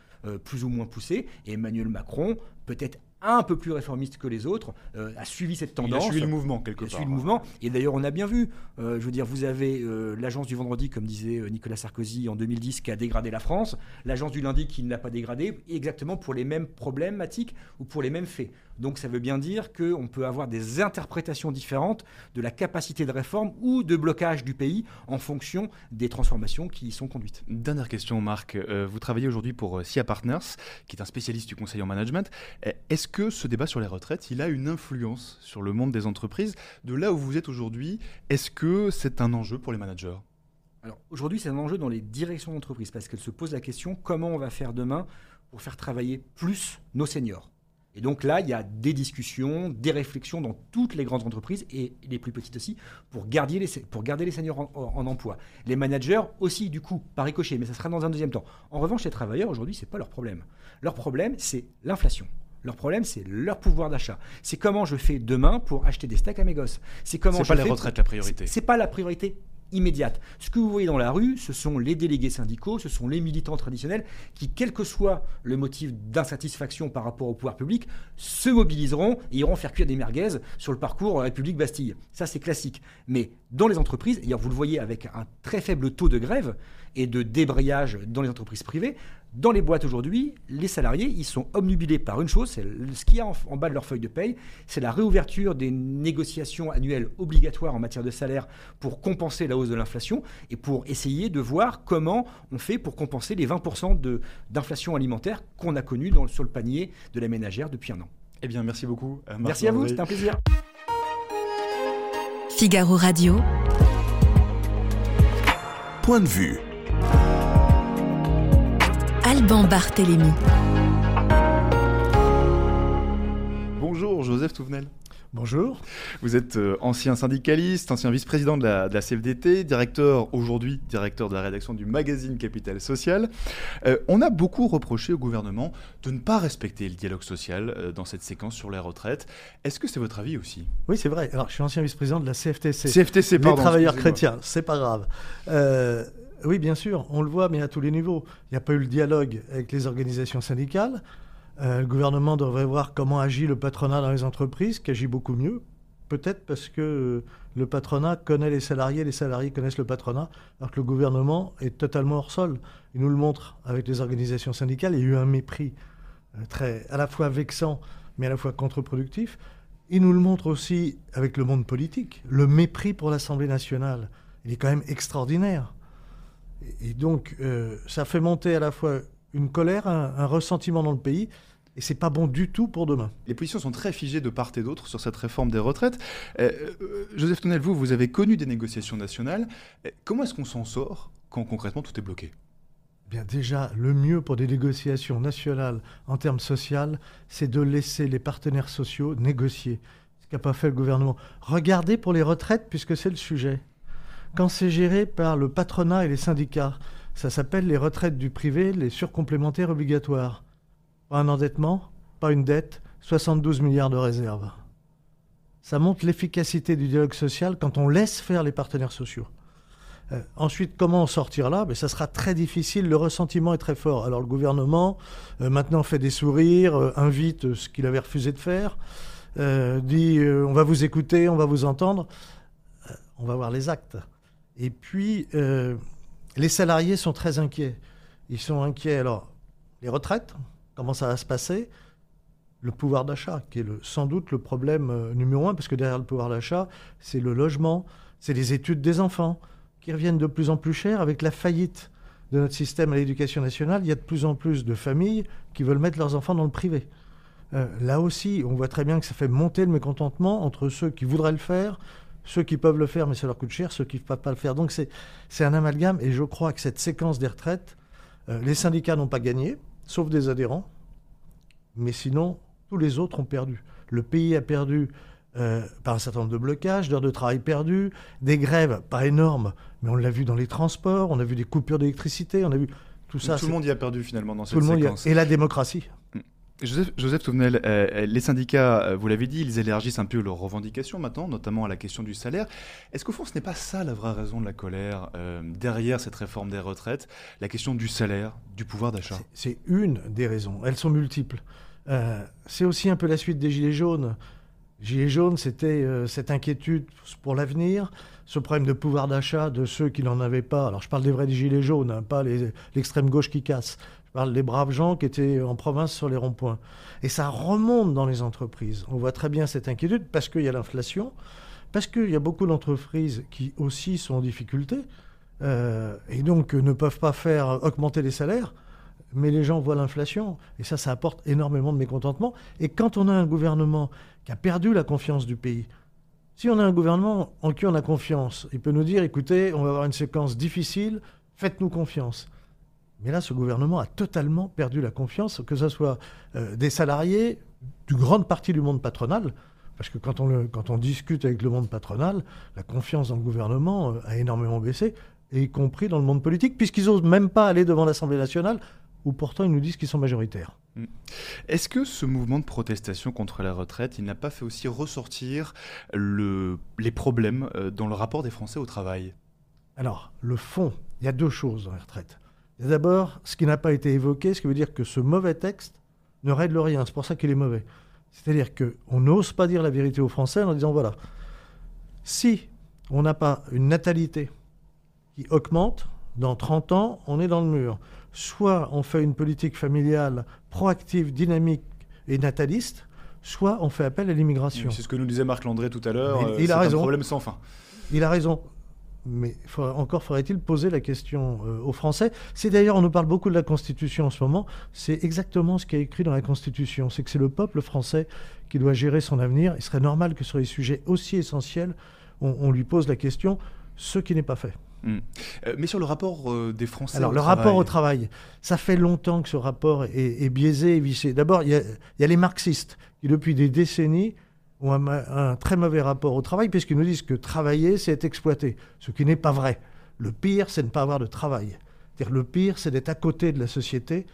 plus ou moins poussées. Et Emmanuel Macron, peut-être un peu plus réformiste que les autres, euh, a suivi cette tendance. Il a suivi le mouvement, quelque Il a part. suivi le mouvement. Et d'ailleurs, on a bien vu, euh, je veux dire, vous avez euh, l'agence du vendredi, comme disait Nicolas Sarkozy en 2010, qui a dégradé la France, l'agence du lundi qui ne l'a pas dégradé, exactement pour les mêmes problématiques ou pour les mêmes faits. Donc ça veut bien dire qu'on peut avoir des interprétations différentes de la capacité de réforme ou de blocage du pays en fonction des transformations qui y sont conduites. Dernière question, Marc. Euh, vous travaillez aujourd'hui pour euh, SIA Partners, qui est un spécialiste du conseil en management. Euh, Est-ce que ce débat sur les retraites, il a une influence sur le monde des entreprises? De là où vous êtes aujourd'hui, est-ce que c'est un enjeu pour les managers? Alors aujourd'hui, c'est un enjeu dans les directions d'entreprise parce qu'elles se posent la question comment on va faire demain pour faire travailler plus nos seniors? Et donc là, il y a des discussions, des réflexions dans toutes les grandes entreprises et les plus petites aussi pour garder les, pour garder les seniors en, emploi. Les managers aussi, du coup, par ricochet, mais ça sera dans un deuxième temps. En revanche, les travailleurs, aujourd'hui, ce n'est pas leur problème. Leur problème, c'est l'inflation. Leur problème, c'est leur pouvoir d'achat. C'est comment je fais demain pour acheter des steaks à mes gosses. C'est comment C'est pas les pour- retraites la priorité. c'est pas la priorité immédiate. Ce que vous voyez dans la rue, ce sont les délégués syndicaux, ce sont les militants traditionnels qui, quel que soit le motif d'insatisfaction par rapport au pouvoir public, se mobiliseront et iront faire cuire des merguez sur le parcours République-Bastille. Ça, c'est classique. Mais dans les entreprises, et vous le voyez avec un très faible taux de grève et de débrayage dans les entreprises privées, dans les boîtes aujourd'hui, les salariés, ils sont obnubilés par une chose, c'est ce qu'il y a en, en bas de leur feuille de paye, c'est la réouverture des négociations annuelles obligatoires en matière de salaire pour compenser la hausse de l'inflation et pour essayer de voir comment on fait pour compenser les 20% de- d'inflation alimentaire qu'on a connue dans- sur le panier de la ménagère depuis un an. Eh bien, merci beaucoup. euh, Marc Merci à vous, c'était un plaisir. Figaro Radio. Point de vue. Alban Barthélémy. Bonjour, Joseph Touvenel. Bonjour. Vous êtes euh, ancien syndicaliste, ancien vice-président de la, de la CFDT, directeur, aujourd'hui directeur de la rédaction du magazine Capital Social. Euh, on a beaucoup reproché au gouvernement de ne pas respecter le dialogue social euh, dans cette séquence sur les retraites. Est-ce que c'est votre avis aussi? Oui, c'est vrai. Alors, je suis ancien vice-président de la CFTC. CFTC, Les pardon. travailleurs excusez-moi. chrétiens, c'est pas grave. Euh, oui, bien sûr, on le voit, mais à tous les niveaux. Il n'y a pas eu le dialogue avec les organisations syndicales. Euh, le gouvernement devrait voir comment agit le patronat dans les entreprises, qui agit beaucoup mieux. Peut-être parce que euh, le patronat connaît les salariés, les salariés connaissent le patronat, alors que le gouvernement est totalement hors sol. Il nous le montre avec les organisations syndicales. Il y a eu un mépris euh, très, à la fois vexant, mais à la fois contre-productif. Il nous le montre aussi avec le monde politique. Le mépris pour l'Assemblée nationale, il est quand même extraordinaire. Et, donc, ça fait monter à la fois une colère, un, un ressentiment dans le pays, et c'est pas bon du tout pour demain. Les positions sont très figées de part et d'autre sur cette réforme des retraites. Euh, euh, Joseph Touvenel, vous, vous avez connu des négociations nationales. Euh, Comment est-ce qu'on s'en sort quand concrètement tout est bloqué? Bien déjà, le mieux pour des négociations nationales en termes social, c'est de laisser les partenaires sociaux négocier. Ce qu'a pas fait le gouvernement. Regardez pour les retraites, puisque c'est le sujet. Quand c'est géré par le patronat et les syndicats, ça s'appelle les retraites du privé, les surcomplémentaires obligatoires. Pas un endettement, pas une dette, 72 milliards de réserves. Ça montre l'efficacité du dialogue social quand on laisse faire les partenaires sociaux. Euh, ensuite, comment en sortir là? Ben, Ça sera très difficile, le ressentiment est très fort. Alors le gouvernement, euh, maintenant, fait des sourires, euh, invite ce qu'il avait refusé de faire, dit on va vous écouter, on va vous entendre, on va voir les actes. Et puis, les salariés sont très inquiets. Ils sont inquiets, alors, les retraites, comment ça va se passer? Le pouvoir d'achat, qui est sans doute le problème euh, numéro un, parce que derrière le pouvoir d'achat, c'est le logement, c'est les études des enfants, qui reviennent de plus en plus cher avec la faillite de notre système à l'éducation nationale. Il y a de plus en plus de familles qui veulent mettre leurs enfants dans le privé. Euh, là aussi, on voit très bien que ça fait monter le mécontentement entre ceux qui voudraient le faire, ceux qui peuvent le faire mais ça leur coûte cher, ceux qui ne peuvent pas le faire. Donc c'est un amalgame et je crois que cette séquence des retraites, euh, les syndicats n'ont pas gagné, sauf des adhérents, mais sinon, tous les autres ont perdu. Le pays a perdu euh, par un certain nombre de blocages, d'heures de travail perdues, des grèves, pas énormes, mais on l'a vu dans les transports, on a vu des coupures d'électricité, on a vu tout ça. Tout le monde y a perdu finalement dans tout cette le monde y a- séquence. Et la démocratie. Joseph, Joseph Touvenel, euh, les syndicats, euh, vous l'avez dit, ils élargissent un peu leurs revendications maintenant, notamment à la question du salaire. Est-ce qu'au fond, ce n'est pas ça la vraie raison de la colère euh, derrière cette réforme des retraites La question du salaire, du pouvoir d'achat? C'est- une des raisons. Elles sont multiples. Euh, c'est aussi un peu la suite des Gilets jaunes. Gilets jaunes, c'était euh, cette inquiétude pour l'avenir, ce problème de pouvoir d'achat de ceux qui n'en avaient pas. Alors je parle des vrais Gilets jaunes, hein, pas l'extrême gauche qui casse. Des braves gens qui étaient en province sur les ronds-points. Et ça remonte dans les entreprises. On voit très bien cette inquiétude parce qu'il y a l'inflation, parce qu'il y a beaucoup d'entreprises qui aussi sont en difficulté euh, et donc ne peuvent pas faire augmenter les salaires mais les gens voient l'inflation, et ça, ça apporte énormément de mécontentement. Et quand on a un gouvernement qui a perdu la confiance du pays, si on a un gouvernement en qui on a confiance, il peut nous dire, écoutez, on va avoir une séquence difficile, faites-nous confiance. Mais là, ce gouvernement a totalement perdu la confiance, que ce soit euh, des salariés, d'une grande partie du monde patronal, parce que quand on, quand on discute avec le monde patronal, la confiance dans le gouvernement euh, a énormément baissé, y compris dans le monde politique, puisqu'ils n'osent même pas aller devant l'Assemblée nationale où pourtant ils nous disent qu'ils sont majoritaires. Mm. Est-ce que ce mouvement de protestation contre la retraite, il n'a pas fait aussi ressortir le, les problèmes euh, dans le rapport des Français au travail? Alors, le fond, il y a deux choses dans la retraite. D'abord, ce qui n'a pas été évoqué, ce qui veut dire que ce mauvais texte ne règle rien. C'est pour ça qu'il est mauvais. C'est-à-dire qu'on n'ose pas dire la vérité aux Français en disant voilà, si on n'a pas une natalité qui augmente, dans 30 ans, on est dans le mur soit on fait une politique familiale proactive, dynamique et nataliste, soit on fait appel à l'immigration. c'est ce que nous disait Marc Landré tout à l'heure. Il, euh, a raison. un problème sans fin. Il a raison. Mais encore faudrait-il poser la question euh, aux Français. C'est d'ailleurs, on nous parle beaucoup de la Constitution en ce moment. C'est exactement ce qui est écrit dans la Constitution. C'est que c'est le peuple français qui doit gérer son avenir. Il serait normal que sur les sujets aussi essentiels, on lui pose la question, ce qui n'est pas fait. Hmm. Euh, mais sur le rapport euh, des Français Alors, le rapport au travail, ça fait longtemps que ce rapport est, biaisé et vicié. D'abord, il y, a les marxistes qui, depuis des décennies, ont un, très mauvais rapport au travail, puisqu'ils nous disent que travailler, c'est être exploité, ce qui n'est pas vrai. Le pire, c'est ne pas avoir de travail. C'est-à-dire, le pire, c'est d'être à côté de la société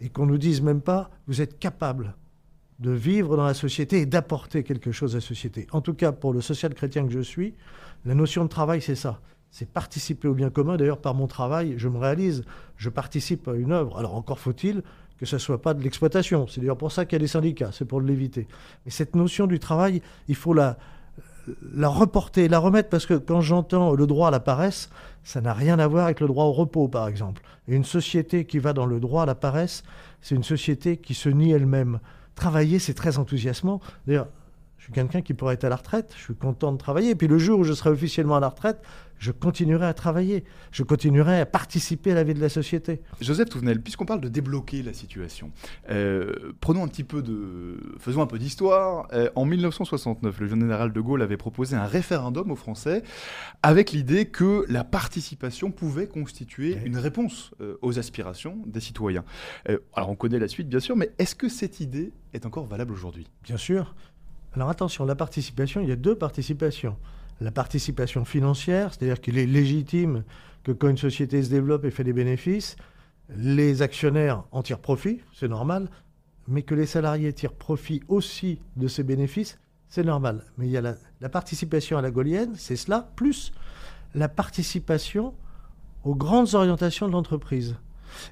et qu'on nous dise même pas, vous êtes capable de vivre dans la société et d'apporter quelque chose à la société. En tout cas, pour le social-chrétien que je suis, la notion de travail, c'est ça c'est participer au bien commun. D'ailleurs, par mon travail, je me réalise, je participe à une œuvre. Alors encore faut-il que ce ne soit pas de l'exploitation. C'est d'ailleurs pour ça qu'il y a des syndicats, c'est pour l'éviter. Mais cette notion du travail, il faut la, reporter, la remettre, parce que quand j'entends le droit à la paresse, ça n'a rien à voir avec le droit au repos, par exemple. Et une société qui va dans le droit à la paresse, c'est une société qui se nie elle-même. Travailler, c'est très enthousiasmant. Je suis quelqu'un qui pourrait être à la retraite, je suis content de travailler. Et puis le jour où je serai officiellement à la retraite, je continuerai à travailler, je continuerai à participer à la vie de la société. Joseph Touvenel, puisqu'on parle de débloquer la situation, euh, prenons un petit peu de, faisons un peu d'histoire. Euh, en 1969, le général de Gaulle avait proposé un référendum aux Français avec l'idée que la participation pouvait constituer une réponse euh, aux aspirations des citoyens. alors on connaît la suite bien sûr, mais est-ce que cette idée est encore valable aujourd'hui? Bien sûr. Alors attention, la participation, il y a deux participations la participation financière, c'est-à-dire qu'il est légitime que quand une société se développe et fait des bénéfices, les actionnaires en tirent profit, c'est normal, mais que les salariés tirent profit aussi de ces bénéfices, c'est normal. Mais il y a la, la participation à la gaulienne, c'est cela, plus la participation aux grandes orientations de l'entreprise.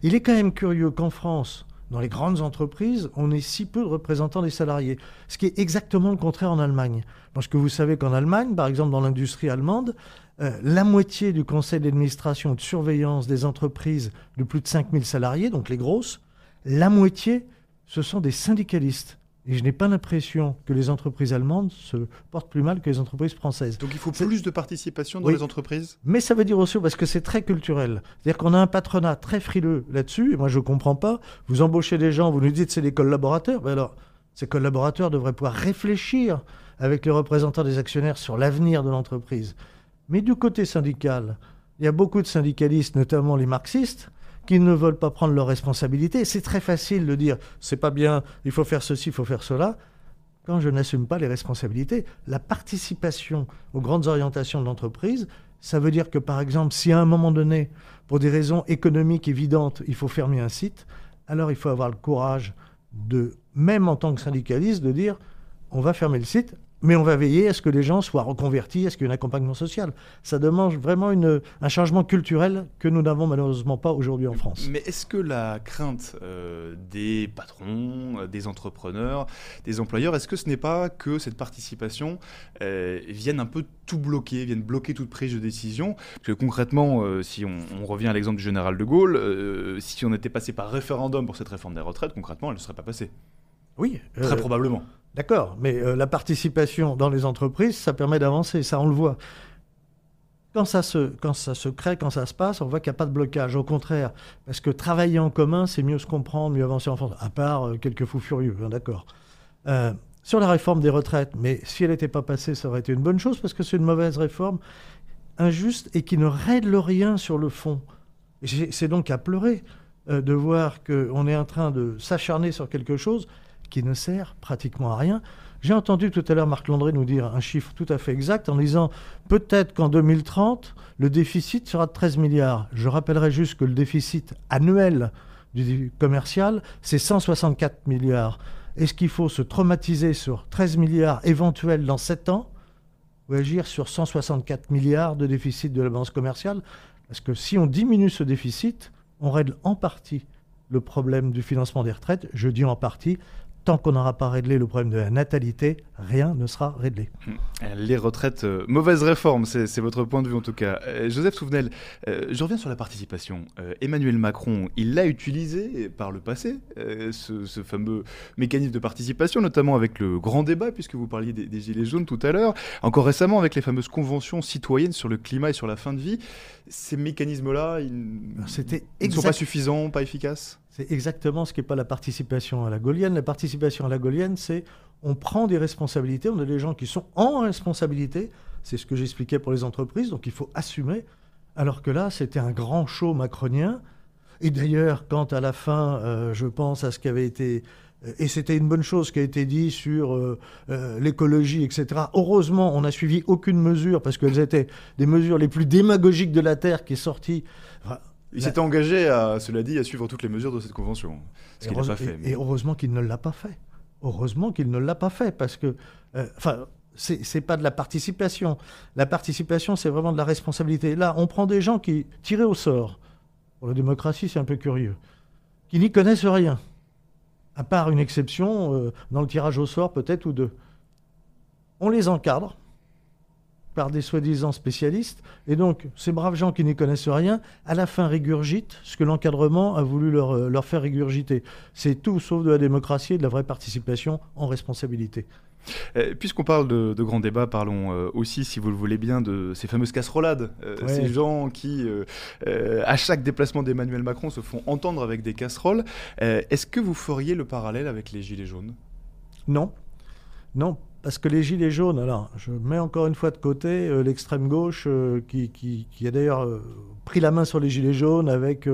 Il est quand même curieux qu'en France, dans les grandes entreprises, on ait si peu de représentants des salariés. Ce qui est exactement le contraire en Allemagne. Parce que vous savez qu'en Allemagne, par exemple dans l'industrie allemande, euh, la moitié du conseil d'administration et de surveillance des entreprises de plus de 5000 salariés, donc les grosses, la moitié, ce sont des syndicalistes. Et je n'ai pas l'impression que les entreprises allemandes se portent plus mal que les entreprises françaises. Donc il faut plus de participation dans les entreprises? Mais ça veut dire aussi, parce que c'est très culturel, c'est-à-dire qu'on a un patronat très frileux là-dessus, et moi je ne comprends pas, vous embauchez des gens, vous nous dites c'est des collaborateurs, mais alors ces collaborateurs devraient pouvoir réfléchir avec les représentants des actionnaires sur l'avenir de l'entreprise. Mais du côté syndical, il y a beaucoup de syndicalistes, notamment les marxistes, qui ne veulent pas prendre leurs responsabilités. C'est très facile de dire c'est pas bien, il faut faire ceci, il faut faire cela. Quand je n'assume pas les responsabilités, la participation aux grandes orientations de l'entreprise, ça veut dire que par exemple, si à un moment donné, pour des raisons économiques évidentes, il faut fermer un site, alors il faut avoir le courage de, même en tant que syndicaliste, de dire on va fermer le site mais on va veiller à ce que les gens soient reconvertis, à ce qu'il y ait un accompagnement social. Ça demande vraiment une, un changement culturel que nous n'avons malheureusement pas aujourd'hui en France. Mais est-ce que la crainte euh, des patrons, euh, des entrepreneurs, des employeurs, est-ce que ce n'est pas que cette participation euh, vienne un peu tout bloquer, vienne bloquer toute prise de décision? Parce que concrètement, euh, si on, on revient à l'exemple du général de Gaulle, si on était passé par référendum pour cette réforme des retraites, concrètement, elle ne serait pas passée. Oui, Très probablement. D'accord, mais euh, la participation dans les entreprises, ça permet d'avancer, ça on le voit. Quand ça, se, crée, quand ça se passe, on voit qu'il n'y a pas de blocage. Au contraire, parce que travailler en commun, c'est mieux se comprendre, mieux avancer en France. À part euh, quelques fous furieux, hein, d'accord. Euh, sur la réforme des retraites, mais si elle n'était pas passée, ça aurait été une bonne chose, parce que c'est une mauvaise réforme, injuste et qui ne règle rien sur le fond. C'est donc à pleurer de voir qu'on est en train de s'acharner sur quelque chose qui ne sert pratiquement à rien. J'ai entendu tout à l'heure Marc Landré nous dire un chiffre tout à fait exact en disant peut-être qu'en 2030, le déficit sera de 13 milliards. Je rappellerai juste que le déficit annuel du commercial, c'est 164 milliards. Est-ce qu'il faut se traumatiser sur 13 milliards éventuels dans 7 ans ou agir sur 164 milliards de déficit de la balance commerciale? Parce que si on diminue ce déficit, on règle en partie le problème du financement des retraites. Je dis en partie, tant qu'on n'aura pas réglé le problème de la natalité, rien ne sera réglé. Euh, Les retraites, euh, mauvaise réforme, c'est votre point de vue en tout cas. Euh, Joseph Souvenel, euh, je reviens sur la participation. Emmanuel Macron, il l'a utilisé par le passé, ce, ce fameux mécanisme de participation, notamment avec le grand débat, puisque vous parliez des, des Gilets jaunes tout à l'heure, encore récemment avec les fameuses conventions citoyennes sur le climat et sur la fin de vie. Ces mécanismes-là, ils, ne sont pas suffisants, pas efficaces? C'est exactement ce qui n'est pas la participation à la gaulienne. La participation à la gaulienne, c'est on prend des responsabilités, on a des gens qui sont en responsabilité. C'est ce que j'expliquais pour les entreprises, donc il faut assumer. Alors que là, c'était un grand show macronien. Et d'ailleurs, quand à la fin, euh, je pense à ce qui avait été euh, et c'était une bonne chose qui a été dit sur euh, l'écologie, etc. Heureusement, on n'a suivi aucune mesure parce qu'elles étaient des mesures les plus démagogiques de la Terre qui est sortie. Il s'était engagé, à, cela dit, à suivre toutes les mesures de cette convention, ce qu'il n'a pas fait. et- mais- Et heureusement qu'il ne l'a pas fait. Heureusement qu'il ne l'a pas fait parce que, euh, enfin, c'est c'est pas de la participation. La participation, c'est vraiment de la responsabilité. Là, on prend des gens qui tirés au sort. Pour la démocratie, c'est un peu curieux, qui n'y connaissent rien, à part une exception euh, dans le tirage au sort, peut-être ou deux. On les encadre par des soi-disant spécialistes, et donc ces braves gens qui n'y connaissent rien, à la fin régurgitent ce que l'encadrement a voulu leur, euh, leur faire régurgiter. C'est tout sauf de la démocratie et de la vraie participation en responsabilité. Euh, Puisqu'on parle de, de grands débats, parlons euh, aussi, si vous le voulez bien, de ces fameuses casserolades. Euh, Ouais. Ces gens qui, euh, à chaque déplacement d'Emmanuel Macron, se font entendre avec des casseroles. Est-ce que vous feriez le parallèle avec les Gilets jaunes? Non, non, parce que les gilets jaunes, alors je mets encore une fois de côté euh, l'extrême gauche euh, qui, a d'ailleurs euh, pris la main sur les gilets jaunes avec,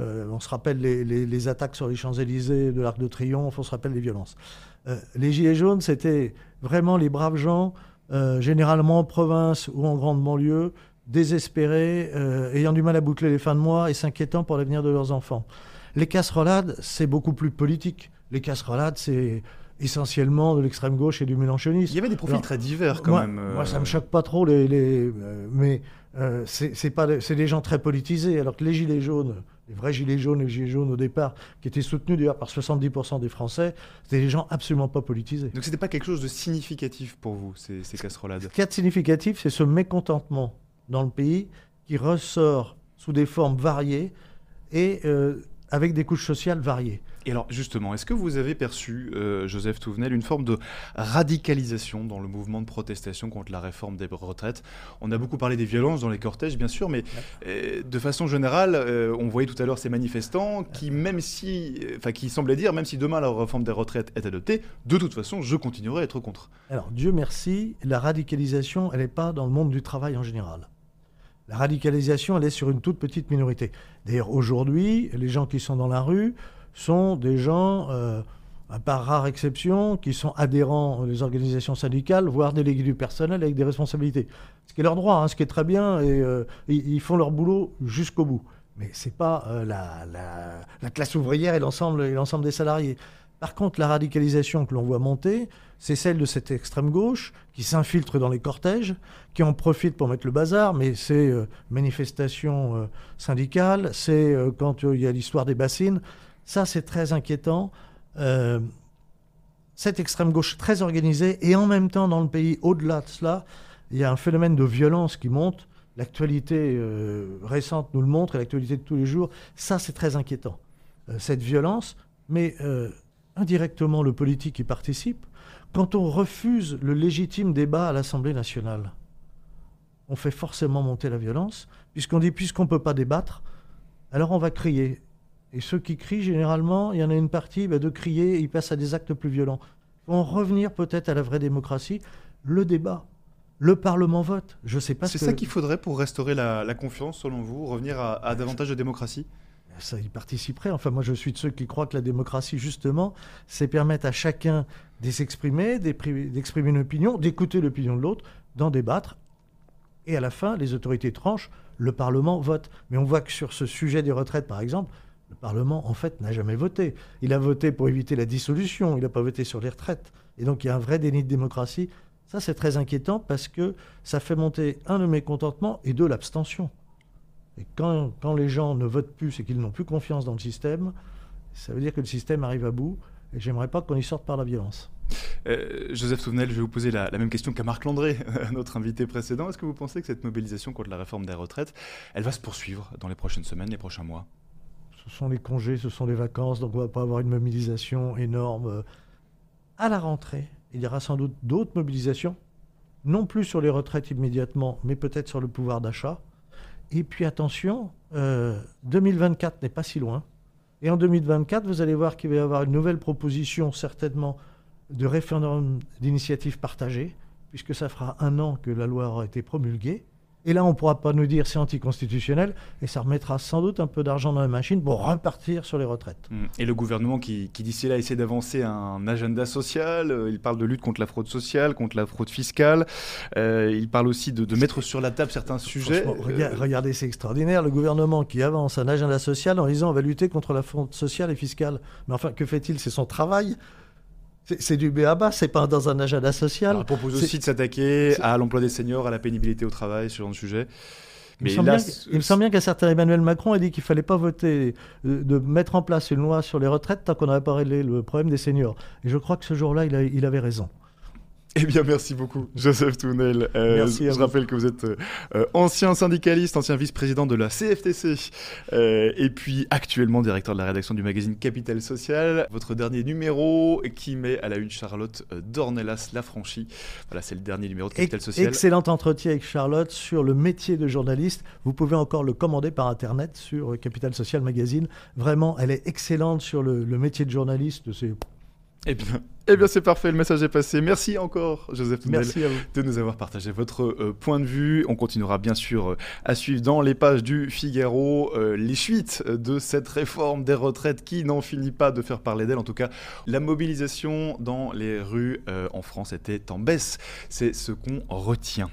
on se rappelle les, les- attaques sur les Champs-Élysées de l'Arc de Triomphe, on se rappelle les violences. Les gilets jaunes, c'était vraiment les braves gens, généralement en province ou en grande banlieue, désespérés, ayant du mal à boucler les fins de mois et s'inquiétant pour l'avenir de leurs enfants. Les casserolades, c'est beaucoup plus politique. Les casserolades, c'est essentiellement de l'extrême gauche et du mélanchonisme. Il y avait des profils Alors, très divers quand moi, même. euh, moi, ça me choque pas trop, les, les- euh, mais euh, c'est pas, des- c'est des gens très politisés. Alors que les gilets jaunes, les vrais gilets jaunes, les gilets jaunes au départ, qui étaient soutenus d'ailleurs par 70% des Français, c'était des gens absolument pas politisés. Donc c'était pas quelque chose de significatif pour vous, ces, ces casserolades? Ce qui est significatif, c'est ce mécontentement dans le pays qui ressort sous des formes variées et euh, avec des couches sociales variées. Et alors justement, est-ce que vous avez perçu, euh, Joseph Touvenel, une forme de radicalisation dans le mouvement de protestation contre la réforme des retraites? On a beaucoup parlé des violences dans les cortèges, bien sûr, mais euh, de façon générale, euh, on voyait tout à l'heure ces manifestants qui, même si, enfin, qui semblaient dire, même si demain la réforme des retraites est adoptée, de toute façon, je continuerai à être contre. Alors, Dieu merci, la radicalisation, elle n'est pas dans le monde du travail en général. La radicalisation, elle est sur une toute petite minorité. D'ailleurs, aujourd'hui, les gens qui sont dans la rue sont des gens, euh, à part rare exception, qui sont adhérents des organisations syndicales, voire délégués du personnel avec des responsabilités. Ce qui est leur droit, hein, ce qui est très bien, et euh, ils, font leur boulot jusqu'au bout. Mais ce n'est pas euh, la, la- la classe ouvrière et l'ensemble des salariés. Par contre, la radicalisation que l'on voit monter, c'est celle de cette extrême gauche qui s'infiltre dans les cortèges, qui en profite pour mettre le bazar, mais c'est euh, manifestations euh, syndicales, c'est quand il y a l'histoire des bassines. Ça, c'est très inquiétant. cette extrême gauche très organisée, et en même temps, dans le pays, au-delà de cela, il y a un phénomène de violence qui monte. L'actualité récente nous le montre, et l'actualité de tous les jours. Ça, c'est très inquiétant. cette violence, mais indirectement, le politique y participe quand on refuse le légitime débat à l'Assemblée nationale, on fait forcément monter la violence, puisqu'on dit puisqu'on ne peut pas débattre, alors on va crier. Et ceux qui crient, généralement, il y en a une partie, bah, de crier, ils passent à des actes plus violents. On revenir peut-être à la vraie démocratie, le débat. Le Parlement vote. Je sais pas. C'est ça qu'il faudrait pour restaurer la, confiance, selon vous, revenir à davantage de démocratie? Ça y participerait. Enfin, moi, je suis de ceux qui croient que la démocratie, justement, c'est permettre à chacun de s'exprimer, d'exprimer une opinion, d'écouter l'opinion de l'autre, d'en débattre. Et à la fin, les autorités tranchent, le Parlement vote. Mais on voit que sur ce sujet des retraites, par exemple, le Parlement, en fait, n'a jamais voté. Il a voté pour éviter la dissolution, il n'a pas voté sur les retraites. Et donc, il y a un vrai déni de démocratie. Ça, c'est très inquiétant parce que ça fait monter, un, le mécontentement et deux, l'abstention. Et quand, quand les gens ne votent plus, c'est qu'ils n'ont plus confiance dans le système, ça veut dire que le système arrive à bout. Et j'aimerais pas qu'on y sorte par la violence. Euh, Joseph Touvenel, je vais vous poser la, même question qu'à Marc Landré, notre invité précédent. Est-ce que vous pensez que cette mobilisation contre la réforme des retraites, elle va se poursuivre dans les prochaines semaines, les prochains mois? Ce sont les congés, ce sont les vacances, donc on ne va pas avoir une mobilisation énorme. À la rentrée, il y aura sans doute d'autres mobilisations, non plus sur les retraites immédiatement, mais peut-être sur le pouvoir d'achat. Et puis attention, 2024 euh, n'est pas si loin. Et en 2024, vous allez voir qu'il va y avoir une nouvelle proposition, certainement, de référendum d'initiative partagée, puisque ça fera un an que la loi aura été promulguée. Et là, on ne pourra pas nous dire c'est anticonstitutionnel, et ça remettra sans doute un peu d'argent dans la machine pour repartir sur les retraites. Mmh. Et le gouvernement qui, qui d'ici là essaie d'avancer un agenda social, euh, il parle de lutte contre la fraude sociale, contre la fraude fiscale, euh, il parle aussi de, mettre sur la table certains sujets. Euh, regardez, c'est extraordinaire, le gouvernement qui avance un agenda social en disant on va lutter contre la fraude sociale et fiscale. Mais enfin, que fait-il? C'est son travail c'est du BABA, c'est pas dans un agenda social. il propose aussi de s'attaquer à l'emploi des seniors, à la pénibilité au travail, ce genre de sujet. Mais il, me semble bien qu'un certain Emmanuel Macron a dit qu'il fallait pas voter, euh, de mettre en place une loi sur les retraites tant qu'on n'avait pas réglé le problème des seniors. Et je crois que ce jour-là, il avait raison. Eh bien, merci beaucoup, Joseph Tounel. Euh, merci je rappelle que vous êtes euh, ancien syndicaliste, ancien vice-président de la CFTC, euh, et puis actuellement directeur de la rédaction du magazine Capital Social. Votre dernier numéro qui met à la une Charlotte Dornelas Lafranchi. Voilà, c'est le dernier numéro de Capital Social. Excellent entretien avec Charlotte sur le métier de journaliste. Vous pouvez encore le commander par Internet sur Capital Social Magazine. Vraiment, elle est excellente sur le, le métier de journaliste. C'est eh bien, eh bien c'est parfait, le message est passé. Merci encore, Joseph Merci de nous avoir partagé votre euh, point de vue. On continuera bien sûr euh, à suivre dans les pages du Figaro euh, les suites de cette réforme des retraites qui n'en finit pas de faire parler d'elle. En tout cas, la mobilisation dans les rues en France était en baisse. C'est ce qu'on retient.